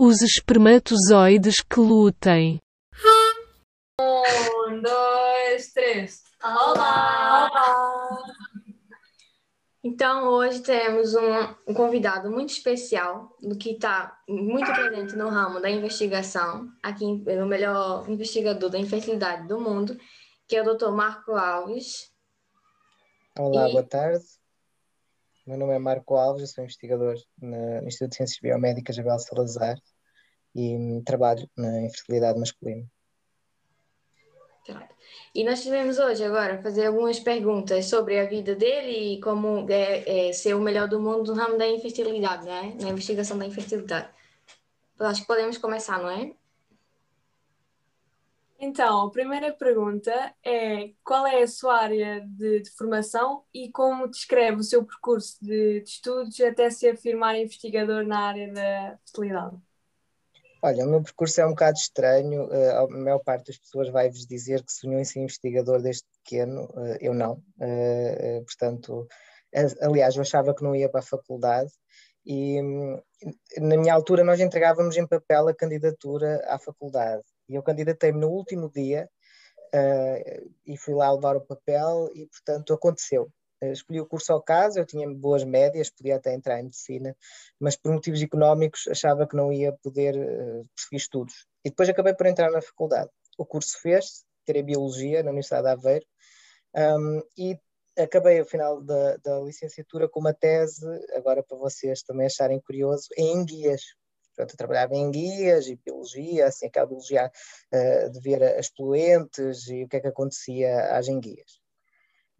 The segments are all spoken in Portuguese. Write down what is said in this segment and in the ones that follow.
Os espermatozoides que lutem. Um, dois, três. Olá! Olá! Então, hoje temos um, um convidado muito especial, do que está muito presente no ramo da investigação, aqui no melhor investigador da infertilidade do mundo, que é o Dr. Marco Alves. Olá, e... boa tarde. Meu nome é Marco Alves, sou investigador no Instituto de Ciências Biomédicas Jabel Salazar e trabalho na infertilidade masculina. E nós tivemos hoje agora fazer algumas perguntas sobre a vida dele e como é, é, ser o melhor do mundo no ramo da infertilidade, né? Na investigação da infertilidade. Eu acho que podemos começar, não é? Então, a primeira pergunta é qual é a sua área de, de formação e como descreve o seu percurso de, de, estudos até se afirmar investigador na área da fertilidade? Olha, o meu percurso é um bocado estranho. Uh, a maior parte das pessoas vai-vos dizer que sonhou em ser investigador desde pequeno. Uh, eu não. Uh, portanto, aliás, eu achava que não ia para a faculdade e hum, na minha altura nós entregávamos em papel a candidatura à faculdade e eu candidatei-me no último dia uh, e fui lá levar o papel e, portanto, aconteceu. Uh, escolhi o curso ao caso, eu tinha boas médias, podia até entrar em medicina, mas por motivos económicos achava que não ia poder uh, prosseguir estudos. E depois acabei por entrar na faculdade. O curso fez, tirei Biologia na Universidade de Aveiro, um, e acabei ao final da, da, licenciatura com uma tese, agora para vocês também acharem curioso, em guias. Portanto, eu trabalhava em guias e biologia, assim, aquela biologia uh, de ver as poluentes e o que é que acontecia às enguias.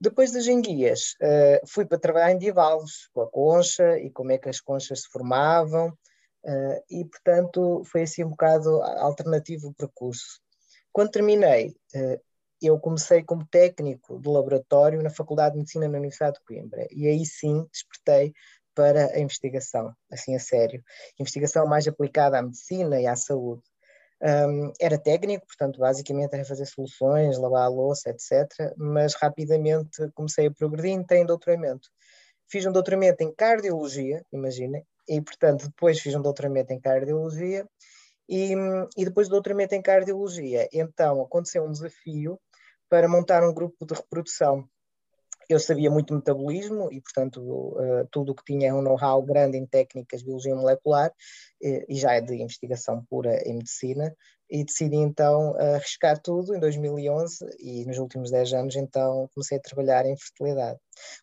Depois das enguias, uh, fui para trabalhar em bivalves, com a concha e como é que as conchas se formavam, uh, e portanto foi assim um bocado alternativo o percurso. Quando terminei, eu comecei como técnico de laboratório na Faculdade de Medicina na Universidade de Coimbra, e aí sim despertei para a investigação, assim a sério. Investigação mais aplicada à medicina e à saúde. Um, era técnico, portanto, basicamente era fazer soluções, lavar a louça, etc. Mas rapidamente comecei a progredir e entrei em doutoramento. Fiz um doutoramento em cardiologia, imaginem, e portanto depois fiz um doutoramento em cardiologia e, e depois do doutoramento em cardiologia, então aconteceu um desafio para montar um grupo de reprodução eu sabia muito metabolismo e, portanto, uh, tudo o que tinha um know-how grande em técnicas de biologia molecular uh, e já é de investigação pura em medicina e decidi então arriscar tudo em 2011 e nos últimos 10 anos então comecei a trabalhar em fertilidade.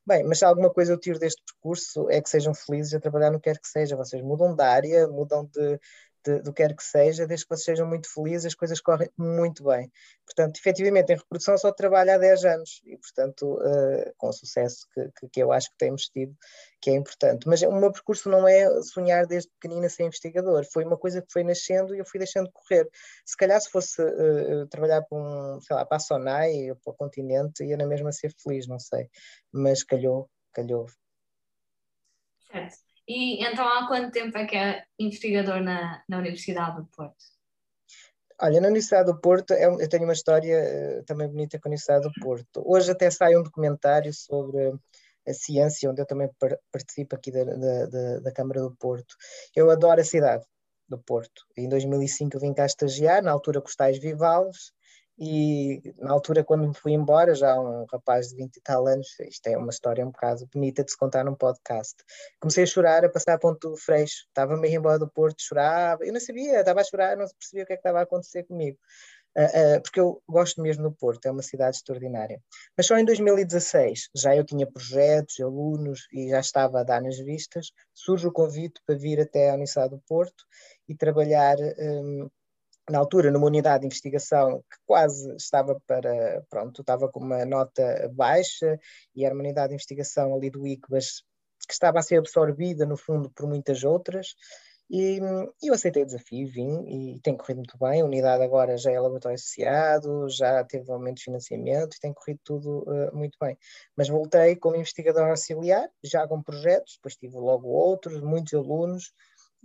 Bem, mas se alguma coisa eu tiro deste percurso é que sejam felizes a trabalhar no que quer que seja, vocês mudam de área, mudam de, de, do que quer que seja, desde que vocês sejam muito felizes, as coisas correm muito bem. Portanto, efetivamente, em reprodução só trabalho há 10 anos e, portanto, uh, com o sucesso que, que, que, eu acho que temos tido, que é importante. Mas o meu percurso não é sonhar desde pequenina ser investigador, foi uma coisa que foi nascendo e eu fui deixando correr. Se calhar se fosse uh, trabalhar para um, sei lá, para a Sonai ou para o continente, ia na mesma ser feliz, não sei. Mas calhou, calhou. Certo. E então há quanto tempo é que é investigador na, na Universidade do Porto? Olha, na Universidade do Porto, é eu tenho uma história eh, também bonita com a Universidade do Porto. Hoje até sai um documentário sobre a ciência, onde eu também participo aqui da, da, da Câmara do Porto. Eu adoro a cidade do Porto. Em 2005 eu vim cá estagiar, na altura com os tais e na altura, quando me fui embora, já um rapaz de 20 e tal anos, isto é uma história um bocado bonita de se contar num podcast. Comecei a chorar, a passar a ponto freixo. Estava meio embora do Porto, chorava. Eu não sabia, estava a chorar, não percebia o que é que estava a acontecer comigo. Uh, uh, porque eu gosto mesmo do Porto, é uma cidade extraordinária. Mas só em 2016, já eu tinha projetos, alunos e já estava a dar nas vistas, surge o convite para vir até a Universidade do Porto e trabalhar. Um, na altura, numa unidade de investigação que quase estava para, pronto, estava com uma nota baixa e era uma unidade de investigação ali do ICBAS que estava a ser absorvida, no fundo, por muitas outras. E eu aceitei o desafio, vim e tem corrido muito bem. A unidade agora já é laboratório associado, já teve aumento de financiamento e tem corrido tudo uh, muito bem. Mas voltei como investigador auxiliar, já com projetos, depois tive logo outros, muitos alunos,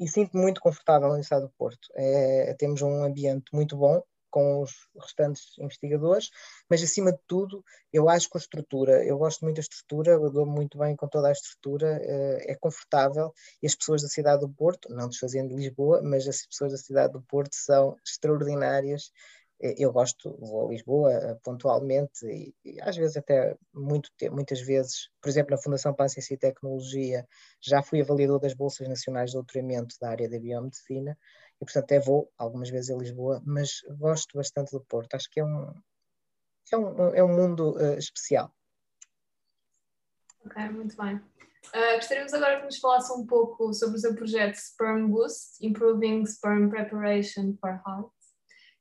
e sinto-me muito confortável no estado do Porto. É, temos um ambiente muito bom, com os restantes investigadores, mas acima de tudo, eu acho que a estrutura, eu gosto muito da estrutura, eu dou muito bem com toda a estrutura, é confortável e as pessoas da cidade do Porto, não desfazendo de Lisboa, mas as pessoas da cidade do Porto são extraordinárias eu gosto, vou a Lisboa eh, pontualmente e, e, às vezes até muito, muitas vezes, por exemplo, na Fundação para a Ciência e Tecnologia, já fui avaliador das Bolsas Nacionais de Doutoramento da área da Biomedicina e, portanto, até vou algumas vezes a Lisboa, mas gosto bastante do Porto. Acho que é um, é um, é um mundo uh, especial. Ok, muito bem. Uh, gostaríamos agora que nos falasse um pouco sobre o seu projeto Sperm Boost, Improving Sperm Preparation for Heart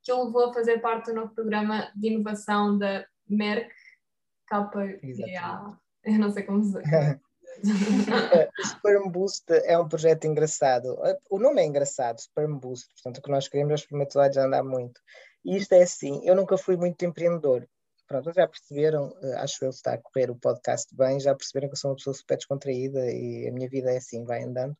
que o levou a fazer parte do novo programa de inovação da Merck KPA. Eu não sei como se o Sperm Boost é um projeto engraçado. O nome é engraçado, Sperm Boost. Portanto, o que nós queremos é os espermatozoides andar muito. E isto é assim, eu nunca fui muito empreendedor. Pronto, já perceberam, eh, acho eu, está a correr o podcast bem, já perceberam que eu sou uma pessoa super descontraída e a minha vida é assim, vai andando.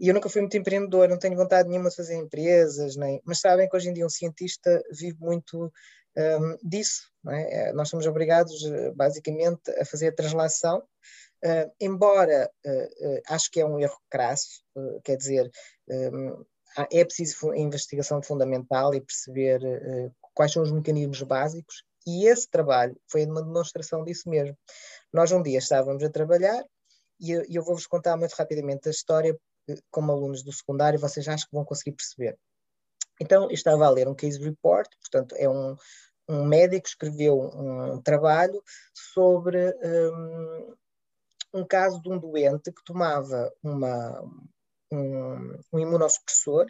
E eu nunca fui muito empreendedor, não tenho vontade nenhuma de fazer empresas, nem... mas sabem que hoje em dia um cientista vive muito um, disso. É? é? Nós somos obrigados, eh, basicamente, a fazer a translação, uh, embora uh, uh, acho que é um erro crasso, quer dizer, um, é preciso investigação fundamental e perceber quais são os mecanismos básicos, e esse trabalho foi uma demonstração disso mesmo. Nós um dia estávamos a trabalhar e eu, eu vou-vos contar muito rapidamente a história como alunos do secundário, vocês acham que vão conseguir perceber. Então, eu estava a ler um case report, portanto, é um, um médico escreveu um trabalho sobre um, um, caso de um doente que tomava uma, um, um imunossupressor,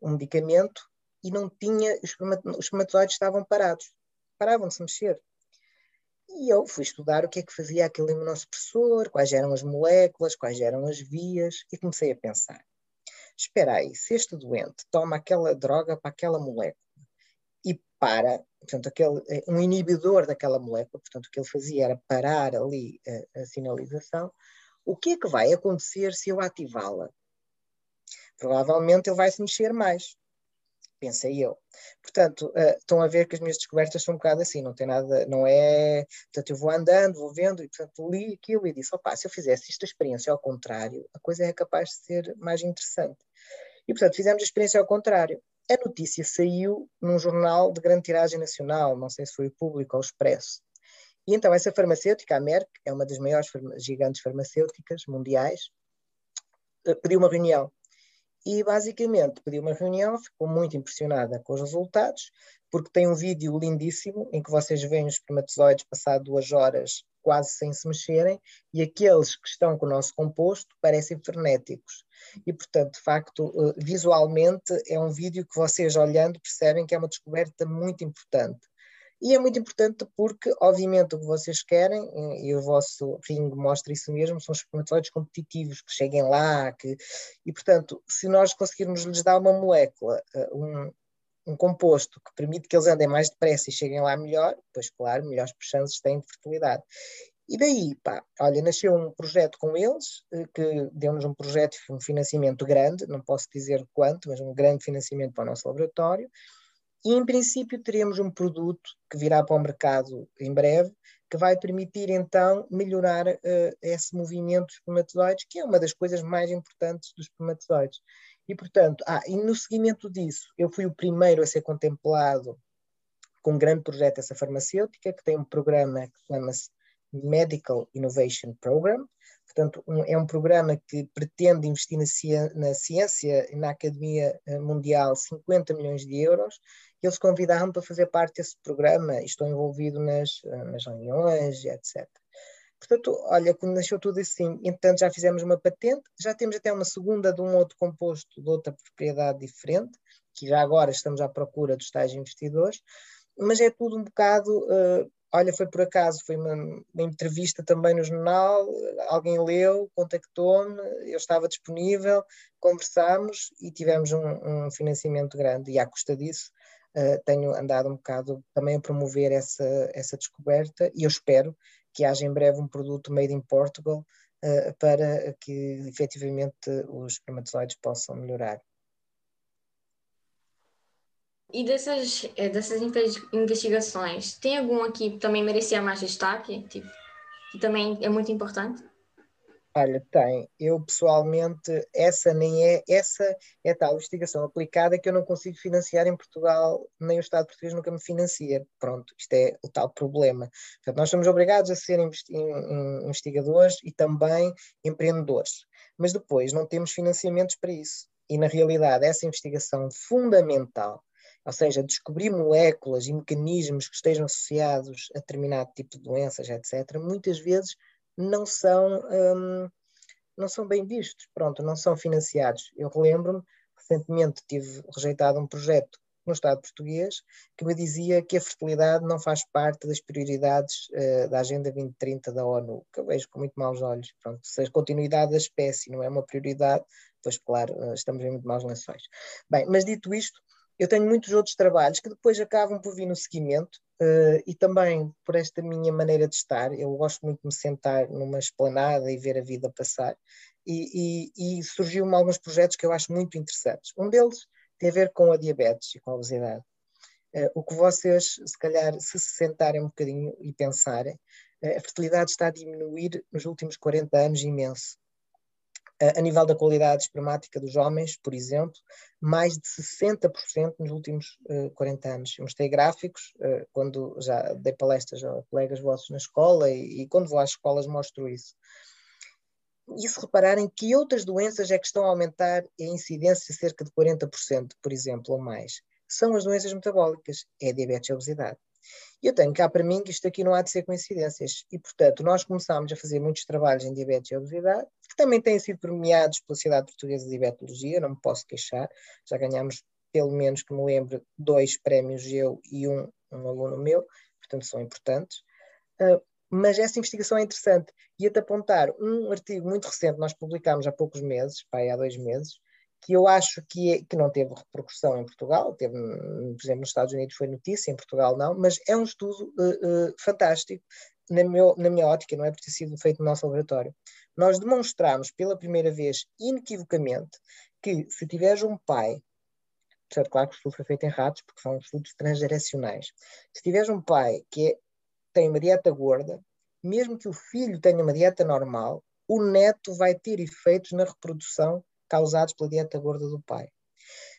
um medicamento, e não tinha, os espermatozoides estavam parados, paravam de se mexer. E eu fui estudar o que é que fazia aquele imunossupressor, quais eram as moléculas, quais eram as vias, e comecei a pensar: espera aí, se este doente toma aquela droga para aquela molécula e para, portanto, aquele, eh, um inibidor daquela molécula, portanto, o que ele fazia era parar ali a, a sinalização, o que é que vai acontecer se eu ativá-la? Provavelmente ele vai se mexer mais pensei eu. Portanto, uh, estão a ver que as minhas descobertas são um bocado assim, não tem nada, não é. Portanto, eu vou andando, vou vendo, e portanto li aquilo e disse: opá, se eu fizesse esta experiência ao contrário, a coisa é capaz de ser mais interessante. E portanto, fizemos a experiência ao contrário. A notícia saiu num jornal de grande tiragem nacional, não sei se foi o Público ou o Expresso. E então essa farmacêutica, a Merck, é uma das maiores gigantes farmacêuticas mundiais, eh, pediu uma reunião e basicamente pediu uma reunião, ficou muito impressionada com os resultados, porque tem um vídeo lindíssimo em que vocês veem os espermatozoides passar duas horas quase sem se mexerem, e aqueles que estão com o nosso composto parecem frenéticos. E, portanto, de facto, eh, visualmente é um vídeo que vocês olhando percebem que é uma descoberta muito importante. E é muito importante porque, obviamente, o que vocês querem, e o vosso ringue mostra isso mesmo, são espermatozoides competitivos, que cheguem lá, que... e portanto, se nós conseguirmos lhes dar uma molécula, eh, um, um composto que permite que eles andem mais depressa e cheguem lá melhor, pois claro, melhores chances têm de fertilidade. E daí, pá, olha, nasceu um projeto com eles, eh, que deu-nos um projeto, um financiamento grande, não posso dizer quanto, mas um grande financiamento para o nosso laboratório, e, em princípio, teremos um produto que virá para o mercado em breve, que vai permitir, então, melhorar uh, esse movimento dos espermatozoides, que é uma das coisas mais importantes dos espermatozoides. E, portanto, ah, e no seguimento disso, eu fui o primeiro a ser contemplado com um grande projeto dessa farmacêutica, que tem um programa que chama-se Medical Innovation Program. Portanto, um, é um programa que pretende investir na, ciência, na ciência e na academia eh, mundial 50 milhões de euros eles convidaram-me para fazer parte desse programa e estou envolvido nas, eh, nas reuniões, etc. Portanto, olha, quando nasceu tudo assim, entanto já fizemos uma patente, já temos até uma segunda de um outro composto de outra propriedade diferente, que já agora estamos à procura dos tais investidores, mas é tudo um bocado, uh, olha, foi por acaso, foi uma, uma, entrevista também no jornal, alguém leu, contactou-me, eu estava disponível, conversámos e tivemos um, um financiamento grande e à custa disso uh, tenho andado um bocado também a promover essa, essa descoberta e eu espero que haja em breve um produto made in Portugal uh, para que efetivamente os espermatozoides possam melhorar. E dessas, eh, dessas investigações, tem alguma que também merecia mais destaque? Tipo, que também é muito importante? Olha, tem. Eu pessoalmente, essa nem é, essa é tal investigação aplicada que eu não consigo financiar em Portugal, nem o Estado português nunca me financia. Pronto, isto é o tal problema. Portanto, nós somos obrigados a ser investigadores e também empreendedores. Mas depois não temos financiamentos para isso. E na realidade, essa investigação fundamental, ou seja, descobrir moléculas e mecanismos que estejam associados a determinado tipo de doenças, etc., muitas vezes não são, um, não são bem vistos, pronto, não são financiados. Eu relembro-me, recentemente tive rejeitado um projeto no Estado português que me dizia que a fertilidade não faz parte das prioridades uh, da Agenda 2030 da ONU, que eu vejo com muito maus olhos. Pronto, se a continuidade da espécie não é uma prioridade, pois claro, uh, estamos em muito maus lençóis. Bem, mas dito isto, eu tenho muitos outros trabalhos que depois acabam por vir no seguimento uh, e também por esta minha maneira de estar. Eu gosto muito de me sentar numa esplanada e ver a vida passar. E, e, e surgiu-me alguns projetos que eu acho muito interessantes. Um deles tem a ver com a diabetes e com a obesidade. Uh, o que vocês, se calhar, se se sentarem um bocadinho e pensarem, uh, a fertilidade está a diminuir nos últimos 40 anos imenso a nível da qualidade espermática dos homens, por exemplo, mais de 60% nos últimos uh, 40 anos. Eu mostrei gráficos uh, quando já dei palestras a colegas vossos na escola e, e, quando vou às escolas mostro isso. E se repararem que outras doenças é que estão a aumentar a incidência cerca de 40%, por exemplo, ou mais, são as doenças metabólicas, é a diabetes e a obesidade. E eu tenho cá para mim que isto aqui não há de ser coincidências. E, portanto, nós começámos a fazer muitos trabalhos em diabetes e obesidade, que também têm sido premiados pela Sociedade Portuguesa de Diabetologia, não me posso queixar, já ganhámos, pelo menos que me lembro, dois prémios eu e um, um aluno meu, portanto são importantes. Uh, mas essa investigação é interessante. Ia-te apontar um artigo muito recente, nós publicámos há poucos meses, pai, há dois meses, que eu acho que, é, que não teve repercussão em Portugal, teve, por exemplo, nos Estados Unidos foi notícia, em Portugal não, mas é um estudo uh, uh, fantástico, na, meu, na minha ótica, não é por ter sido feito no nosso laboratório. Nós demonstramos pela primeira vez, inequivocamente, que se tiveres um pai, certo, claro que o estudo foi feito em ratos, porque são estudos transgeracionais, se tiveres um pai que é, tem uma dieta gorda, mesmo que o filho tenha uma dieta normal, o neto vai ter efeitos na reprodução causados pela dieta gorda do pai.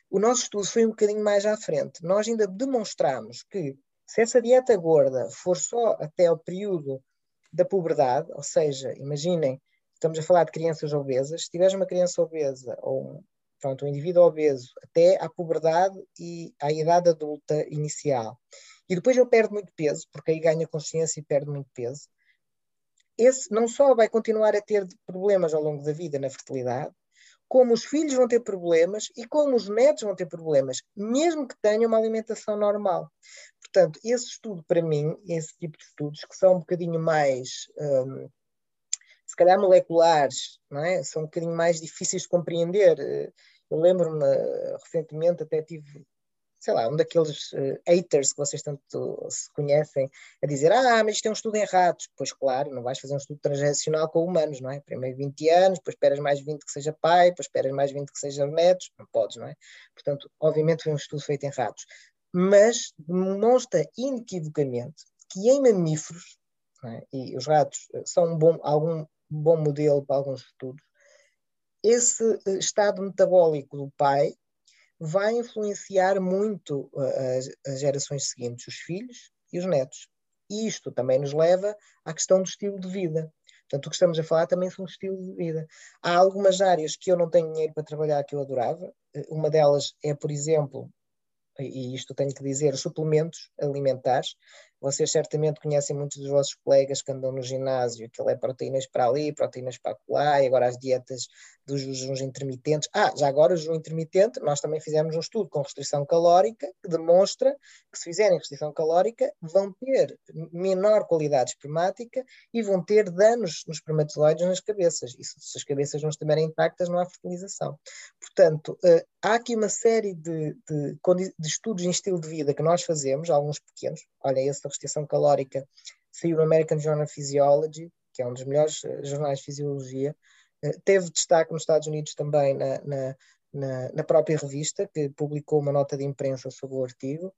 O nosso estudo foi um bocadinho mais à frente. Nós ainda demonstramos que se essa dieta gorda for só até o período da puberdade, ou seja, imaginem, estamos a falar de crianças obesas, se tiveres uma criança obesa ou pronto, um indivíduo obeso até à puberdade e à idade adulta inicial, e depois ele perde muito peso, porque aí ganha consciência e perde muito peso, esse não só vai continuar a ter problemas ao longo da vida na fertilidade, como os filhos vão ter problemas e como os netos vão ter problemas, mesmo que tenham uma alimentação normal. Portanto, esse estudo, para mim, esse tipo de estudos, que são um bocadinho mais, um, se calhar moleculares, é? são um bocadinho mais difíceis de compreender. Eu lembro-me, recentemente, até tive sei lá, um daqueles uh, haters que vocês tanto se conhecem, a dizer, ah, mas isto é um estudo em ratos. Pois claro, não vais fazer um estudo transgeracional com humanos, não é? Primeiro 20 anos, depois esperas mais 20 que seja pai, depois esperas mais 20 que seja netos, não podes, não é? Portanto, obviamente foi um estudo feito em ratos. Mas demonstra inequivocamente que em mamíferos, é? e os ratos eh, são um bom, algum bom modelo para alguns estudos, esse eh, estado metabólico do pai vai influenciar muito uh, as, as gerações seguintes, os filhos e os netos. E isto também nos leva à questão do estilo de vida. Portanto, o que estamos a falar também são estilo de vida. Há algumas áreas que eu não tenho dinheiro para trabalhar que eu adorava. Eh, uma delas é, por exemplo, e isto tenho que dizer, os suplementos alimentares. Vocês certamente conhecem muitos dos vossos colegas que andam no ginásio, que ele é proteínas para ali, proteínas para lá, e agora as dietas dos jejuns intermitentes. Ah, já agora o jejum intermitente, nós também fizemos um estudo com restrição calórica que demonstra que se fizerem restrição calórica vão ter menor qualidade espermática e vão ter danos nos espermatozoides nas cabeças. E se as cabeças não estiverem intactas, não há fertilização. Portanto, uh, há aqui uma série de, de, de estudos em estilo de vida que nós fazemos, alguns pequenos. Olha, esse da restrição calórica saiu no American Journal of Physiology, que é um dos melhores uh, jornais de fisiologia, eh, teve destaque nos Estados Unidos também na, na, na, na própria revista, que publicou uma nota de imprensa sobre o artigo,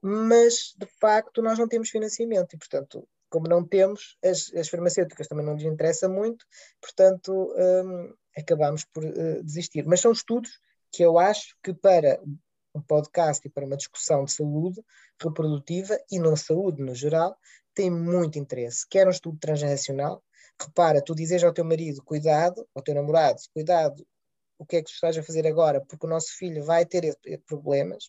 mas de facto nós não temos financiamento e, portanto, como não temos, as, as farmacêuticas também não lhes interessa muito, portanto, um, acabamos por uh, desistir. Mas são estudos que eu acho que para um podcast e para uma discussão de saúde reprodutiva e não saúde no geral, tem muito interesse. Quer um estudo transgeracional, repara, tu dizes ao teu marido, cuidado, ao teu namorado, cuidado, o que é que tu estás a fazer agora, porque o nosso filho vai ter problemas,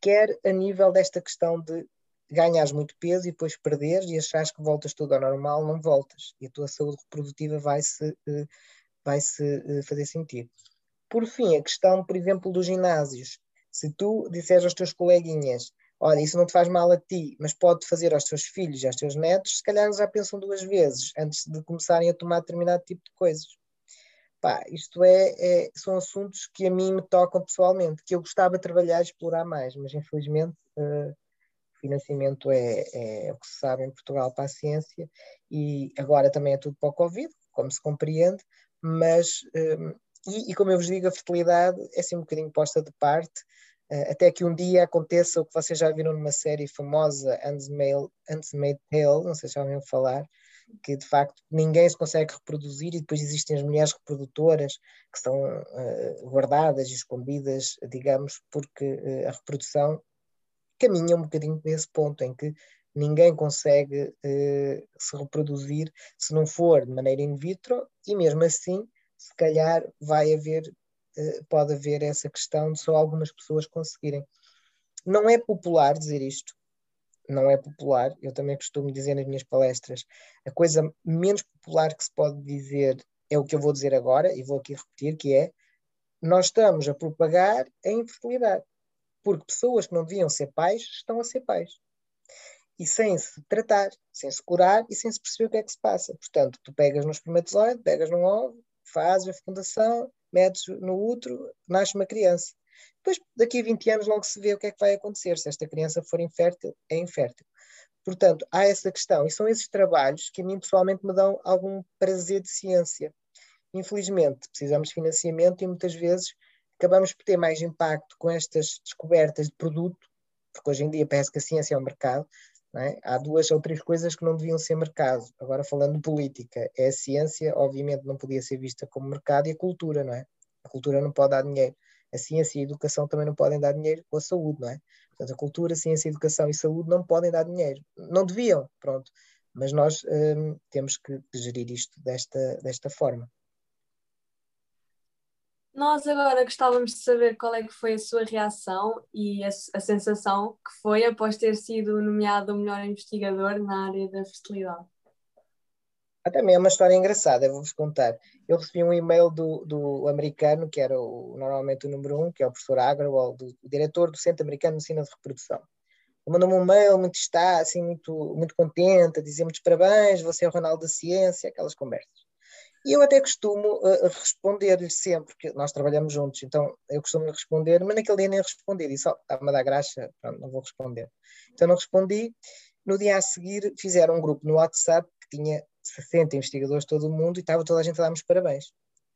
quer a nível desta questão de ganhas muito peso e depois perderes e achares que voltas tudo ao normal, não voltas. E a tua saúde reprodutiva vai-se eh, vai -se eh, fazer sentido. Por fim, a questão, por exemplo, dos ginásios. Se tu disseres aos teus coleguinhas, olha, isso não te faz mal a ti, mas pode fazer aos teus filhos aos teus netos, se calhar já pensam duas vezes antes de começarem a tomar determinado tipo de coisas. Pá, isto é, é, são assuntos que a mim me tocam pessoalmente, que eu gostava de trabalhar e explorar mais, mas infelizmente uh, financiamento é, é, o que se sabe em Portugal para a ciência e agora também é tudo para o Covid, como se compreende, mas um, e, e, como eu vos digo, a fertilidade é assim um bocadinho posta de parte, uh, até que um dia aconteça o que vocês já viram numa série famosa, Handmaid's Tale, não sei se já ouviram falar, que de facto ninguém se consegue reproduzir e depois existem as mulheres reprodutoras que são uh, guardadas e escondidas, digamos, porque uh, a reprodução caminha um bocadinho nesse ponto em que ninguém consegue se reproduzir se não for de maneira in vitro e mesmo assim se calhar vai haver uh, pode haver essa questão de só algumas pessoas conseguirem não é popular dizer isto não é popular, eu também costumo dizer nas minhas palestras, a coisa menos popular que se pode dizer é o que eu vou dizer agora, e vou aqui repetir, que é nós estamos a propagar a infertilidade porque pessoas que não deviam ser pais estão a ser pais. E sem se tratar, sem se curar e sem se perceber o que é que se passa. Portanto, tu pegas no espermatozoide, pegas num ovo, fazes a fecundação, metes no útero, nasce uma criança. Depois, daqui a 20 anos, logo se vê o que é que vai acontecer. Se esta criança for infértil, é infértil. Portanto, há essa questão. E são esses trabalhos que a mim pessoalmente me dão algum prazer de ciência. Infelizmente, precisamos de financiamento e muitas vezes acabamos por ter mais impacto com estas descobertas de produto, porque hoje em dia parece que a ciência é o mercado. É? Há duas ou três coisas que não deviam ser mercado. Agora, falando de política, é a ciência, obviamente, não podia ser vista como mercado, e a cultura, não é? A cultura não pode dar dinheiro. A ciência e a educação também não podem dar dinheiro com a saúde, não é? Portanto, a cultura, a ciência, a educação e saúde não podem dar dinheiro. Não deviam, pronto. Mas nós hum, temos que gerir isto desta, desta forma. Nós agora gostávamos de saber qual é que foi a sua reação e a, a sensação que foi após ter sido nomeado o melhor investigador na área da fertilidade. Ah, também é uma história engraçada, vou-vos contar. Eu recebi um e-mail do, do americano, que era o, normalmente o número um, que é o professor Agrawal, do, o diretor do Centro Americano de Medicina de Reprodução. Ele mandou-me um e-mail muito está, assim, muito, muito contente, a dizer muitos parabéns, você é o Ronaldo da Ciência, aquelas conversas. E eu até costumo uh, responder-lhe sempre, porque nós trabalhamos juntos, então eu costumo responder, mas naquele dia nem respondi, disse, oh, está-me a dar graxa, pronto, não vou responder. Então não respondi. No dia a seguir fizeram um grupo no WhatsApp que tinha 60 investigadores todo o mundo e estava toda a gente a dar-me os parabéns.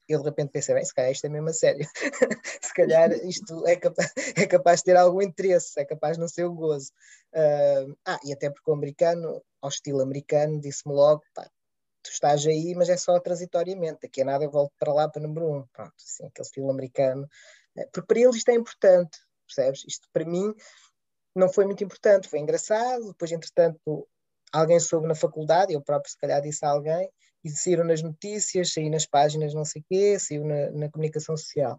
Eu de repente pensei, bem, se calhar isto é mesmo a sério. se calhar isto é capaz, é capaz de ter algum interesse, é capaz de não ser o gozo. Uh, ah, e até porque o americano, ao estilo americano, disse-me logo, pá, tu estás aí, mas é só transitoriamente, daqui a nada eu volto para lá para número um, pronto, assim, aquele estilo americano, eh, porque para eles isto é importante, percebes? Isto para mim não foi muito importante, foi engraçado, depois entretanto alguém soube na faculdade, eu próprio se calhar disse a alguém, e saíram nas notícias, saí nas páginas não sei o quê, saiu na, na comunicação social.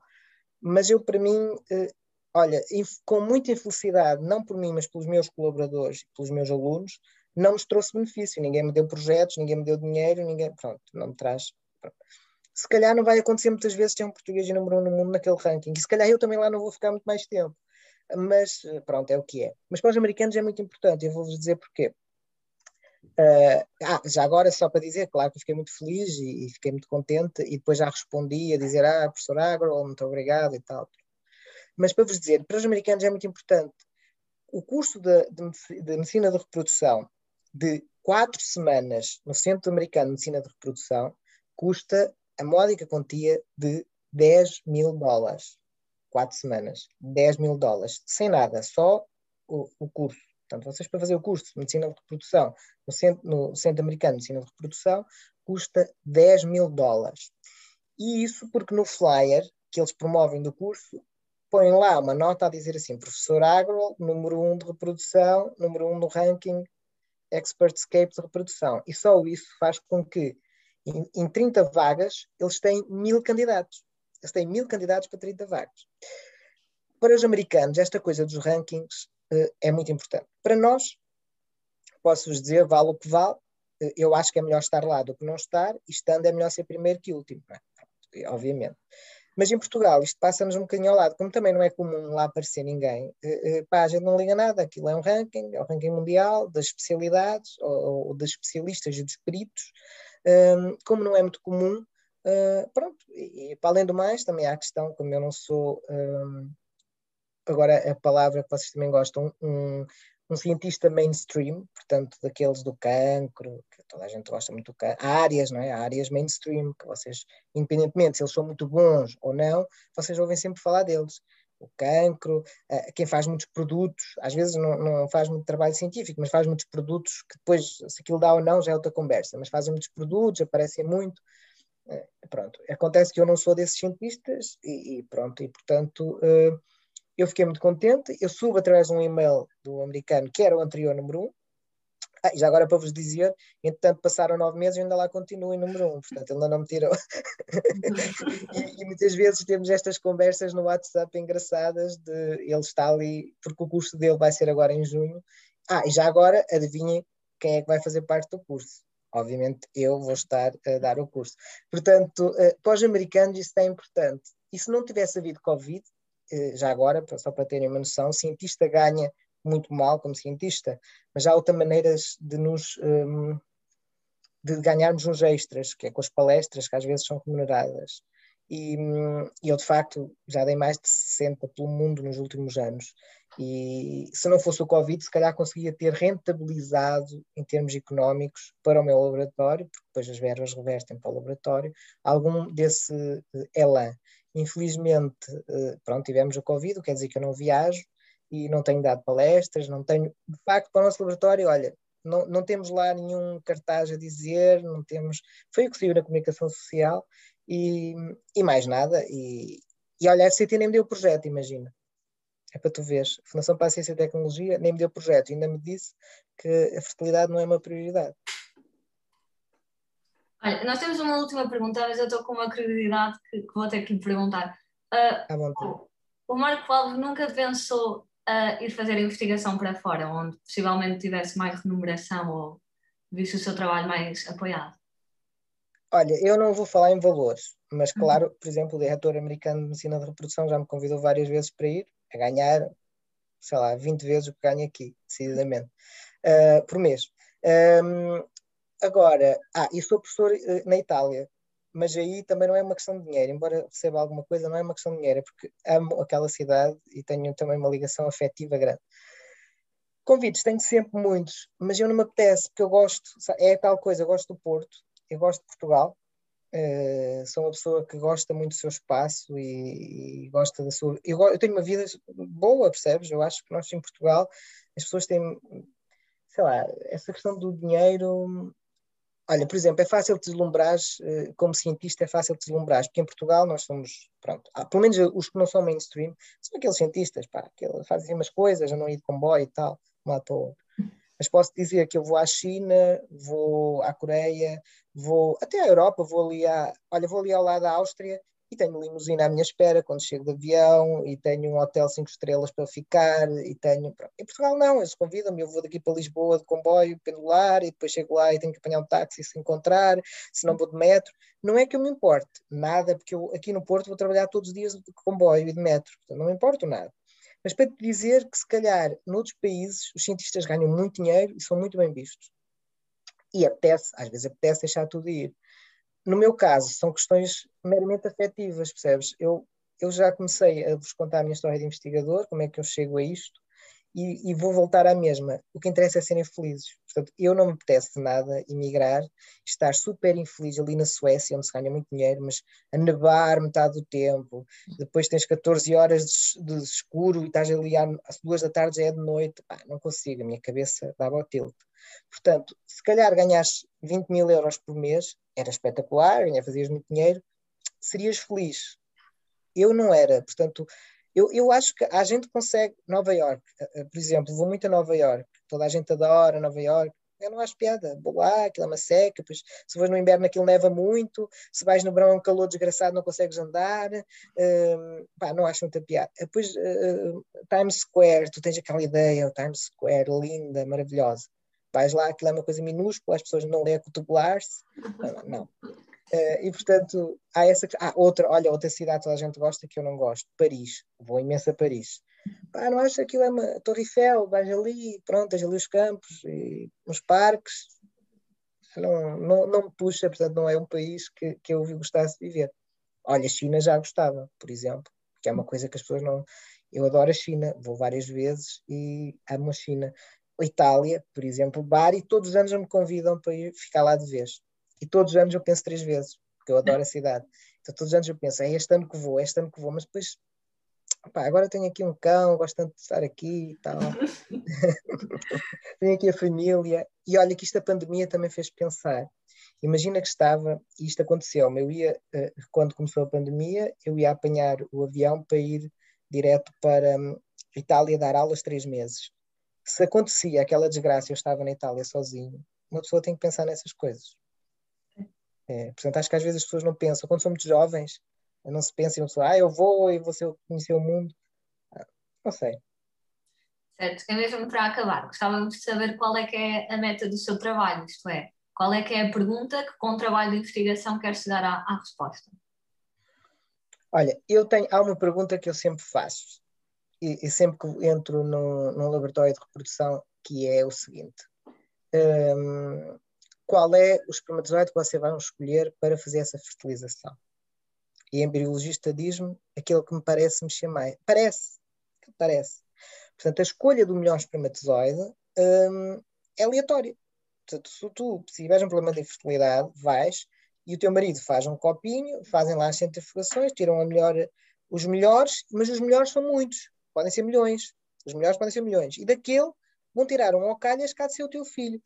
Mas eu para mim, eh, olha, com muita infelicidade, não por mim, mas pelos meus colaboradores pelos meus alunos, não nos trouxe benefício, ninguém me deu projetos, ninguém me deu dinheiro, ninguém, pronto, não me traz. Pronto. Se calhar não vai acontecer muitas vezes ter um português número um no mundo naquele ranking, e se calhar eu também lá não vou ficar muito mais tempo, mas pronto, é o que é. Mas para os americanos é muito importante, eu vou-vos dizer porquê. Uh, ah, já agora, só para dizer, claro que fiquei muito feliz e, e, fiquei muito contente, e depois já respondi a dizer, ah, professor Agro, muito obrigado e tal. Mas para vos dizer, para os americanos é muito importante. O curso de, de, de medicina de reprodução de quatro semanas no Centro Americano de Medicina de Reprodução custa a módica quantia de 10 mil dólares. Quatro semanas. 10 mil dólares. Sem nada, só o, o curso. Portanto, vocês para fazer o curso de Medicina de Reprodução no Centro, no Centro Americano de Medicina de Reprodução custa 10 mil dólares. E isso porque no flyer que eles promovem do curso põem lá uma nota a dizer assim, professor Agro, número 1 um de reprodução, número 1 um no ranking Expertscape de reprodução. E só isso faz com que em, em 30 vagas eles têm mil candidatos. Eles têm mil candidatos para 30 vagas. Para os americanos, esta coisa dos rankings uh, é muito importante. Para nós, posso-vos dizer, vale o que vale, uh, eu acho que é melhor estar lá do que não estar, e estando é melhor ser primeiro que último, é? obviamente. Mas em Portugal isto passa-nos um bocadinho ao lado, como também não é comum lá aparecer ninguém, uh, pá, a gente não liga nada, aquilo é um ranking, é o ranking mundial das especialidades, ou, ou das especialistas e dos peritos, um, como não é muito comum, uh, pronto, e, e, para além do mais, também há a questão, como eu não sou, um, agora a palavra que vocês também gostam, um, um cientista mainstream, portanto, daqueles do cancro, que toda a gente gosta muito do cancro, há áreas, não é? Há áreas mainstream, que vocês, independentemente se eles são muito bons ou não, vocês ouvem sempre falar deles. O cancro, eh, quem faz muitos produtos, às vezes não, não faz muito trabalho científico, mas faz muitos produtos que depois, se aquilo dá ou não, já é outra conversa, mas fazem muitos produtos, aparecem muito. Eh, pronto, acontece que eu não sou desses cientistas e, e pronto, e portanto uh, eu fiquei muito contente. Eu subo através de um e-mail do americano, que era o anterior número 1. Um. Ah, já agora para vos dizer, entretanto passaram nove meses e ainda lá continuo em número 1, um, portanto ele ainda não me tirou. e, e, muitas vezes temos estas conversas no WhatsApp engraçadas de ele está ali, porque o curso dele vai ser agora em junho. Ah, e já agora adivinhem quem é que vai fazer parte do curso. Obviamente eu vou estar a dar o curso. Portanto, uh, para os americanos isso é importante. E se não tivesse havido Covid, já agora, só para terem uma noção, o cientista ganha muito mal como cientista, mas há outras maneiras de nos um, de ganharmos uns extras, que é com as palestras que às vezes são remuneradas. E, eu de facto já dei mais de 60 pelo mundo nos últimos anos. E se não fosse o Covid, se calhar conseguia ter rentabilizado em termos económicos para o meu laboratório, porque depois as verbas revertem para o laboratório, algum desse uh, elan. Infelizmente, eh, pronto, tivemos o Covid, quer dizer que eu não viajo e não tenho dado palestras, não tenho, de facto, para o nosso laboratório, olha, não, não temos lá nenhum cartaz a dizer, não temos, foi o que saiu na comunicação social e, e mais nada, e, e olha, a FCT nem me deu o projeto, imagina. É para tu veres, a Fundação para a Ciência e Tecnologia nem me deu projeto, ainda me disse que a fertilidade não é uma prioridade. Olha, nós temos uma última pergunta, mas eu estou com uma curiosidade que, que, vou ter que lhe perguntar. Uh, o Marco Alves nunca pensou uh, ir fazer investigação para fora, onde possivelmente tivesse mais remuneração ou visse o seu trabalho mais apoiado? Olha, eu não vou falar em valores, mas uhum. claro, por exemplo, o diretor americano de medicina de reprodução já me convidou várias vezes para ir, a ganhar, sei lá, 20 vezes o que ganho aqui, decididamente, uh, por mês. Um, Agora, ah, e sou professor uh, na Itália, mas aí também não é uma questão de dinheiro, embora receba alguma coisa, não é uma questão de dinheiro, é porque amo aquela cidade e tenho também uma ligação afetiva grande. Convites tenho sempre muitos, mas eu não me apetece, porque eu gosto, é tal coisa, eu gosto do Porto, eu gosto de Portugal, uh, sou uma pessoa que gosta muito do seu espaço e, e gosta da sua. Eu, eu, tenho uma vida boa, percebes? Eu acho que nós em Portugal as pessoas têm, sei lá, essa questão do dinheiro Olha, por exemplo, é fácil deslumbrar, eh, como cientista, é fácil deslumbrar, porque em Portugal nós somos, pronto, pelo menos os que não são mainstream, são aqueles cientistas, pá, que fazem umas coisas, a não ir de comboio e tal, outro. Mas posso dizer que eu vou à China, vou à Coreia, vou até à Europa, vou ali, à, olha, vou ali ao lado da Áustria e tenho limusina à minha espera quando chego de avião e tenho um hotel cinco estrelas para ficar e tenho... Pronto. Em Portugal não, eles convidam-me, eu vou daqui para Lisboa de comboio, pendular e depois chego lá e tenho que apanhar um táxi se encontrar, se não vou de metro. Não é que eu me importe nada, porque eu aqui no Porto vou trabalhar todos os dias de comboio e de metro, portanto não me importo nada. Mas para te dizer que se calhar noutros países os cientistas ganham muito dinheiro e são muito bem vistos. E apetece, às vezes apetece deixar tudo ir no meu caso, são questões meramente afetivas, percebes? Eu, eu já comecei a vos contar a minha história de investigador, como é que eu chego a isto, e, e, vou voltar à mesma. O que interessa é serem felizes. Portanto, eu não me apetece nada emigrar, estar super infeliz ali na Suécia, onde se ganha muito dinheiro, mas a nevar metade do tempo, depois tens 14 horas de, de escuro e estás ali às duas da tarde, já é de noite. Pá, não consigo, a minha cabeça dava ao tilt. Portanto, se calhar ganhas 20 mil euros por mês, era espetacular, fazias muito dinheiro, serias feliz. Eu não era, portanto, eu, eu acho que a gente consegue. Nova York, eh, eh, por exemplo, vou muito a Nova York, toda a gente adora Nova York. Eu não acho piada, vou lá, aquilo é uma seca, depois, se vais no inverno aquilo neva muito, se vais no verão é um calor desgraçado, não consegues andar, uh, pá, não acho muita piada. Depois, uh, Times Square, tu tens aquela ideia, o Times Square, linda, maravilhosa. Vais lá, aquilo é uma coisa minúscula, as pessoas não leem a cotovelar-se, não, não. Uh, e portanto, há essa. Ah, outra, olha, outra cidade que toda a gente gosta que eu não gosto, Paris. Vou imenso a Paris. Pá, não acho que aquilo é uma Torre Eiffel, vais ali, pronto, tens ali os campos e os parques. Não, não, não me puxa, portanto, não é um país que, que eu gostasse de viver. Olha, China já gostava, por exemplo, que é uma coisa que as pessoas não. Eu adoro a China, vou várias vezes e amo a China. A Itália, por exemplo, Bari, todos os anos me convidam para ir ficar lá de vez e todos os anos eu penso três vezes, porque eu adoro a cidade. Então todos os anos eu penso, é este ano que vou, é este ano que vou, mas depois, pá, agora tenho aqui um cão, gosto tanto de estar aqui e tal. tenho aqui a família. E olha que isto a pandemia também fez pensar. Imagina que estava, e isto aconteceu, eu ia, eh, quando começou a pandemia, eu ia apanhar o avião para ir direto para hum, Itália dar aulas três meses. Se acontecia aquela desgraça, eu estava na Itália sozinho, uma pessoa tem que pensar nessas coisas. É, portanto, acho que às vezes as pessoas não pensam, quando são muito jovens, não se pensa em uma pessoa, ah, eu vou e vou conhecer o mundo. Ah, não sei. Certo, que é mesmo para acabar, gostávamos de saber qual é que é a meta do seu trabalho, isto é, qual é que é a pergunta que com o trabalho de investigação quer chegar à, à resposta? Olha, eu tenho, há uma pergunta que eu sempre faço, e, e sempre que entro no, no laboratório de reprodução, que é o seguinte. Um, qual é o espermatozoide que você vai escolher para fazer essa fertilização. E a embriologista diz-me aquilo que me parece mexer mais. Parece, parece. Portanto, a escolha do melhor espermatozoide hum, é aleatória. Portanto, se tu tiveres um problema de infertilidade, vais e o teu marido faz um copinho, fazem lá as centrifugações, tiram melhor, os melhores, mas os melhores são muitos, podem ser milhões. Os melhores podem ser milhões. E daquele vão tirar um ao calhas cá de ser o teu filho.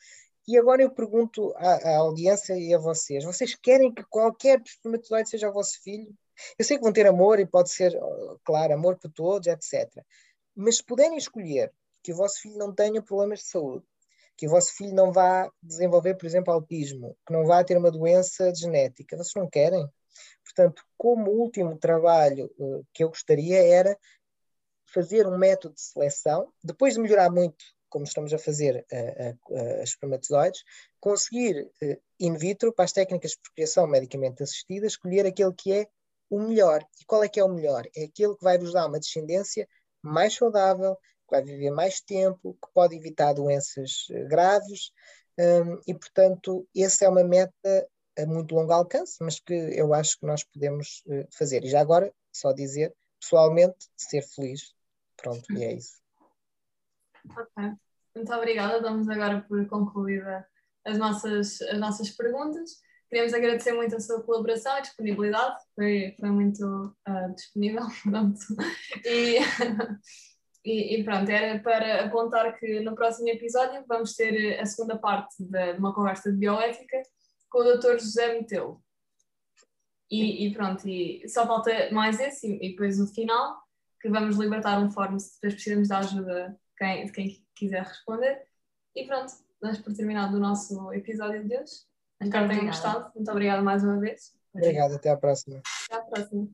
E agora eu pergunto à, à, audiência e a vocês: vocês querem que qualquer espermatozoide seja o vosso filho? Eu sei que vão ter amor e pode ser, claro, amor por todos, etc. Mas se puderem escolher que o vosso filho não tenha problemas de saúde, que o vosso filho não vá desenvolver, por exemplo, autismo, que não vá ter uma doença genética, vocês não querem? Portanto, como último trabalho uh, que eu gostaria era fazer um método de seleção, depois de melhorar muito como estamos a fazer a, espermatozoides, conseguir uh, in vitro, para as técnicas de procriação medicamente assistida, escolher aquele que é o melhor. E qual é que é o melhor? É aquele que vai vos dar uma descendência mais saudável, que vai viver mais tempo, que pode evitar doenças uh, graves, um, e portanto, essa é uma meta a muito longo alcance, mas que eu acho que nós podemos uh, fazer. E já agora, só dizer, pessoalmente, ser feliz. Pronto, e é isso. Ok, muito obrigada. Damos agora por concluída as nossas, as nossas perguntas. Queremos agradecer muito a sua colaboração e disponibilidade, foi, foi muito uh, disponível. Pronto. E, e, e, pronto, era para apontar que no próximo episódio vamos ter a segunda parte de uma conversa de bioética com o Dr. José Metelo. E, e, pronto, e só falta mais esse, e depois no final, que vamos libertar um fórum se depois precisamos da ajuda quem, de quem quiser responder. E pronto, damos por terminado o nosso episódio de hoje. Espero que tenham gostado. Muito obrigada mais uma vez. Obrigado, até à próxima. Até à próxima.